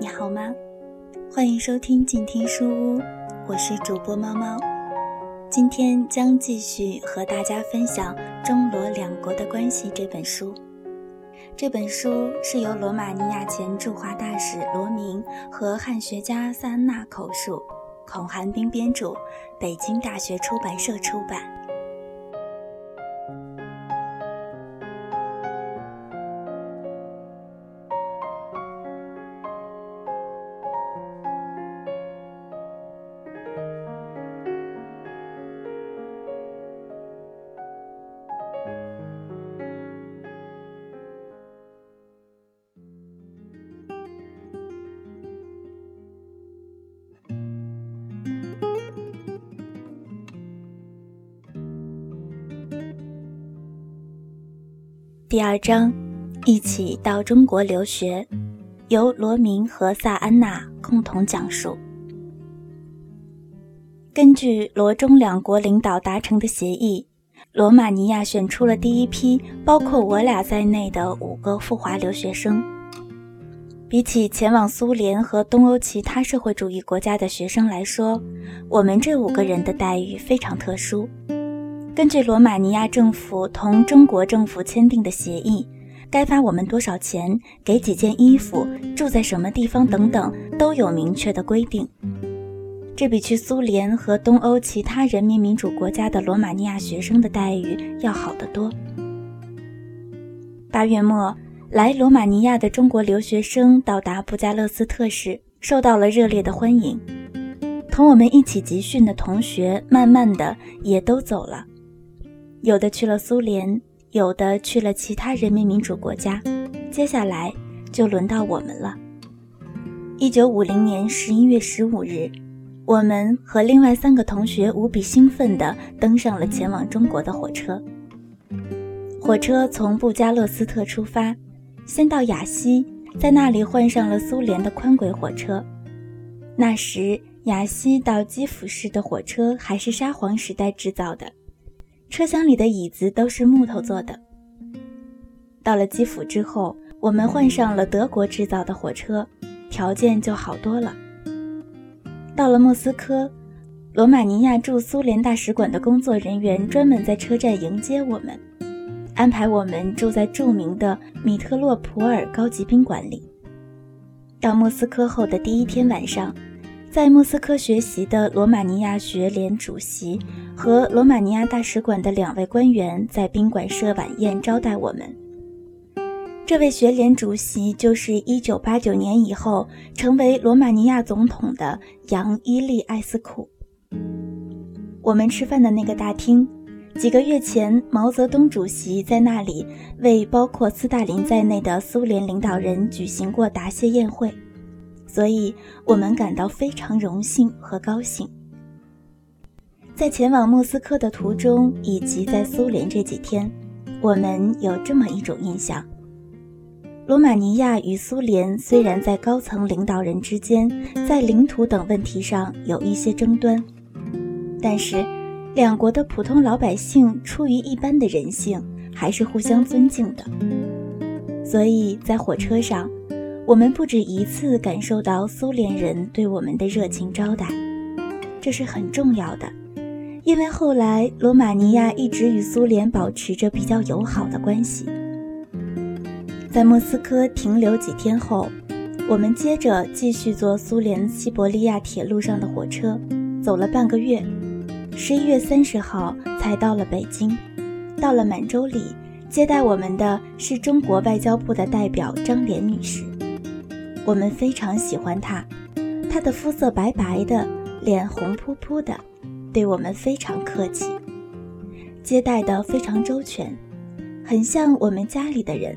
你好吗？欢迎收听静听书屋，我是主播猫猫。今天将继续和大家分享《中罗两国的关系》这本书。这本书是由罗马尼亚前驻华大使罗明和汉学家萨安娜口述，孔寒冰编著，北京大学出版社出版。第二章，一起到中国留学，由罗明和萨安娜共同讲述。根据罗中两国领导达成的协议，罗马尼亚选出了第一批包括我俩在内的五个赴华留学生。比起前往苏联和东欧其他社会主义国家的学生来说，我们这五个人的待遇非常特殊。根据罗马尼亚政府同中国政府签订的协议，该发我们多少钱、给几件衣服、住在什么地方等等都有明确的规定。这比去苏联和东欧其他人民民主国家的罗马尼亚学生的待遇要好得多。八月末，来罗马尼亚的中国留学生到达布加勒斯特时，受到了热烈的欢迎。同我们一起集训的同学，慢慢的也都走了。有的去了苏联，有的去了其他人民民主国家，接下来就轮到我们了。一九五零年十一月十五日，我们和另外三个同学无比兴奋地登上了前往中国的火车。火车从布加勒斯特出发，先到雅西，在那里换上了苏联的宽轨火车。那时，雅西到基辅市的火车还是沙皇时代制造的。车厢里的椅子都是木头做的。到了基辅之后，我们换上了德国制造的火车，条件就好多了。到了莫斯科，罗马尼亚驻苏联大使馆的工作人员专门在车站迎接我们，安排我们住在著名的米特洛普尔高级宾馆里。到莫斯科后的第一天晚上。在莫斯科学习的罗马尼亚学联主席和罗马尼亚大使馆的两位官员在宾馆设晚宴招待我们。这位学联主席就是1989年以后成为罗马尼亚总统的杨伊利埃斯库。我们吃饭的那个大厅，几个月前毛泽东主席在那里为包括斯大林在内的苏联领导人举行过答谢宴会。所以我们感到非常荣幸和高兴。在前往莫斯科的途中，以及在苏联这几天，我们有这么一种印象：罗马尼亚与苏联虽然在高层领导人之间，在领土等问题上有一些争端，但是两国的普通老百姓出于一般的人性，还是互相尊敬的。所以在火车上。我们不止一次感受到苏联人对我们的热情招待，这是很重要的，因为后来罗马尼亚一直与苏联保持着比较友好的关系。在莫斯科停留几天后，我们接着继续坐苏联西伯利亚铁路上的火车，走了半个月，十一月三十号才到了北京。到了满洲里，接待我们的是中国外交部的代表张莲女士。我们非常喜欢她，她的肤色白白的，脸红扑扑的，对我们非常客气，接待的非常周全，很像我们家里的人，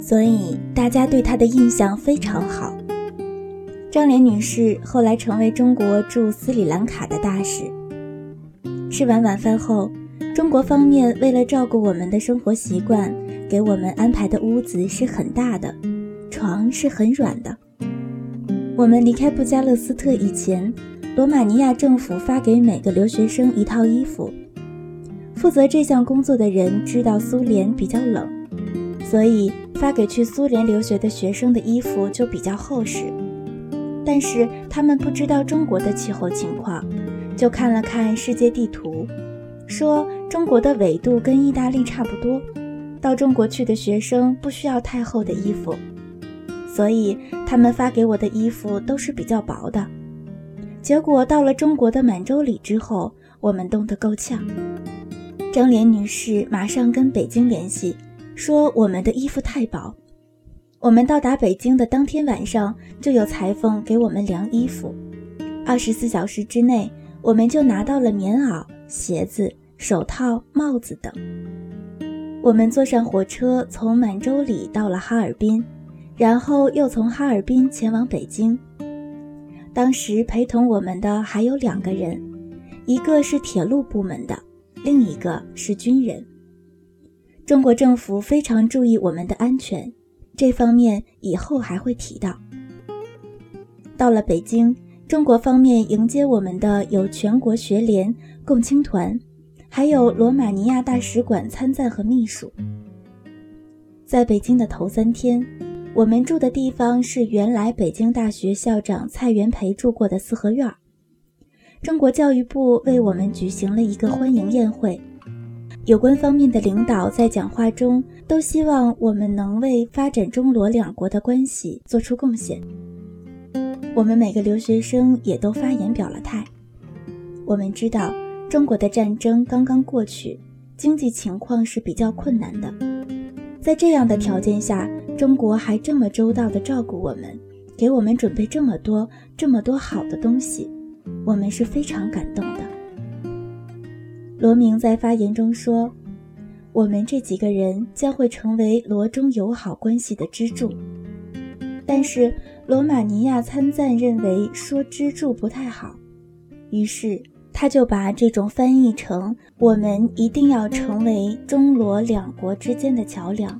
所以大家对她的印象非常好。张莲女士后来成为中国驻斯里兰卡的大使。吃完晚饭后，中国方面为了照顾我们的生活习惯，给我们安排的屋子是很大的。床是很软的。我们离开布加勒斯特以前，罗马尼亚政府发给每个留学生一套衣服。负责这项工作的人知道苏联比较冷，所以发给去苏联留学的学生的衣服就比较厚实，但是他们不知道中国的气候情况，就看了看世界地图，说中国的纬度跟意大利差不多，到中国去的学生不需要太厚的衣服，所以他们发给我的衣服都是比较薄的。结果到了中国的满洲里之后，我们冻得够呛。张莲女士马上跟北京联系。说我们的衣服太薄，我们到达北京的当天晚上就有裁缝给我们量衣服，二十四小时之内我们就拿到了棉袄、鞋子、手套、帽子等。我们坐上火车从满洲里到了哈尔滨，然后又从哈尔滨前往北京。当时陪同我们的还有两个人，一个是铁路部门的，另一个是军人。中国政府非常注意我们的安全，这方面以后还会提到。到了北京，中国方面迎接我们的有全国学联、共青团，还有罗马尼亚大使馆参赞和秘书。在北京的头三天，我们住的地方是原来北京大学校长蔡元培住过的四合院儿。中国教育部为我们举行了一个欢迎宴会。有关方面的领导在讲话中都希望我们能为发展中罗两国的关系做出贡献。我们每个留学生也都发言表了态。我们知道中国的战争刚刚过去，经济情况是比较困难的。在这样的条件下，中国还这么周到地照顾我们，给我们准备这么多这么多好的东西，我们是非常感动的。罗明在发言中说：“我们这几个人将会成为罗中友好关系的支柱。”但是罗马尼亚参赞认为说支柱不太好，于是他就把这种翻译成“我们一定要成为中罗两国之间的桥梁”。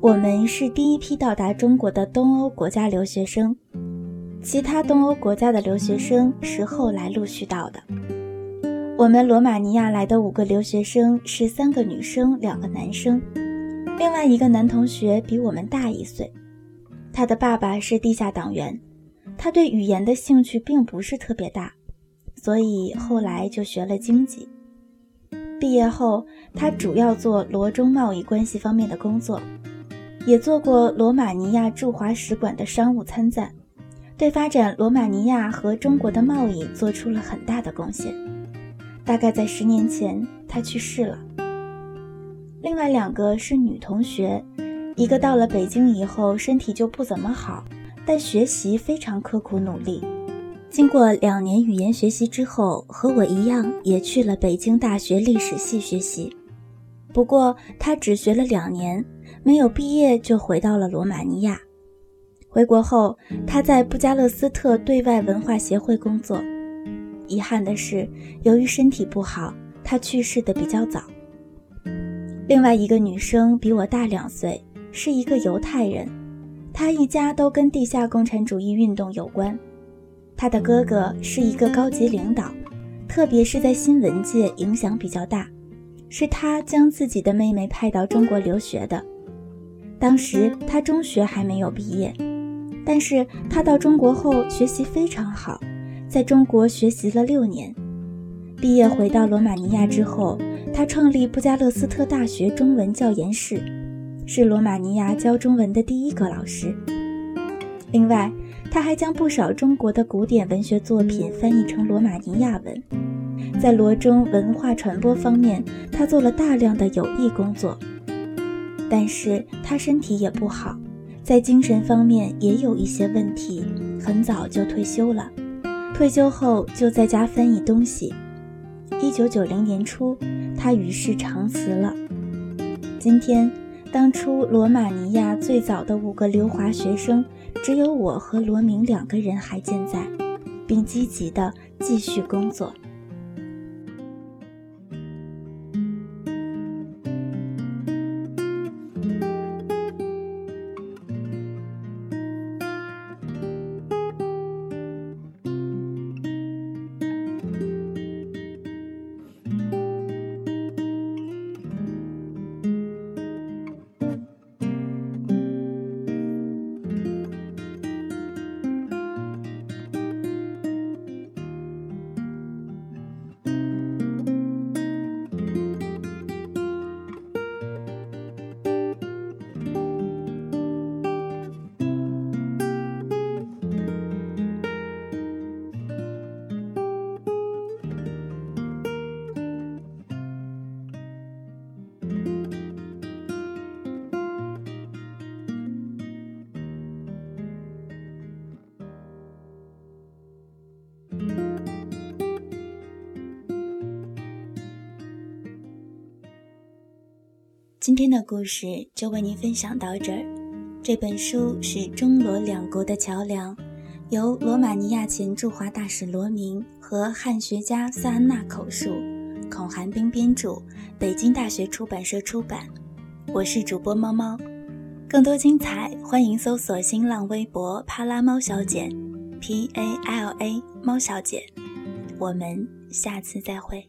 我们是第一批到达中国的东欧国家留学生，其他东欧国家的留学生是后来陆续到的。我们罗马尼亚来的五个留学生是三个女生，两个男生。另外一个男同学比我们大一岁，他的爸爸是地下党员，他对语言的兴趣并不是特别大，所以后来就学了经济。毕业后，他主要做罗中贸易关系方面的工作，也做过罗马尼亚驻华使馆的商务参赞，对发展罗马尼亚和中国的贸易做出了很大的贡献。大概在十年前，她去世了。另外两个是女同学，一个到了北京以后身体就不怎么好，但学习非常刻苦努力。经过两年语言学习之后，和我一样也去了北京大学历史系学习。不过她只学了两年，没有毕业就回到了罗马尼亚。回国后，她在布加勒斯特对外文化协会工作。遗憾的是，由于身体不好，她去世的比较早。另外一个女生比我大两岁，是一个犹太人，她一家都跟地下共产主义运动有关。她的哥哥是一个高级领导，特别是在新闻界影响比较大，是他将自己的妹妹派到中国留学的。当时他中学还没有毕业，但是他到中国后学习非常好。在中国学习了六年，毕业回到罗马尼亚之后，他创立布加勒斯特大学中文教研室，是罗马尼亚教中文的第一个老师。另外，他还将不少中国的古典文学作品翻译成罗马尼亚文。在罗中文化传播方面，他做了大量的有益工作。但是他身体也不好，在精神方面也有一些问题，很早就退休了。退休后就在家翻译东西。一九九零年初，他与世长辞了。今天，当初罗马尼亚最早的五个留华学生，只有我和罗明两个人还健在，并积极地继续工作。今天的故事就为您分享到这儿。这本书是中罗两国的桥梁，由罗马尼亚前驻华大使罗明和汉学家萨安娜口述，孔寒冰编著，北京大学出版社出版。我是主播猫猫，更多精彩欢迎搜索新浪微博“帕拉猫小姐 ”，P A L A 猫小姐。我们下次再会。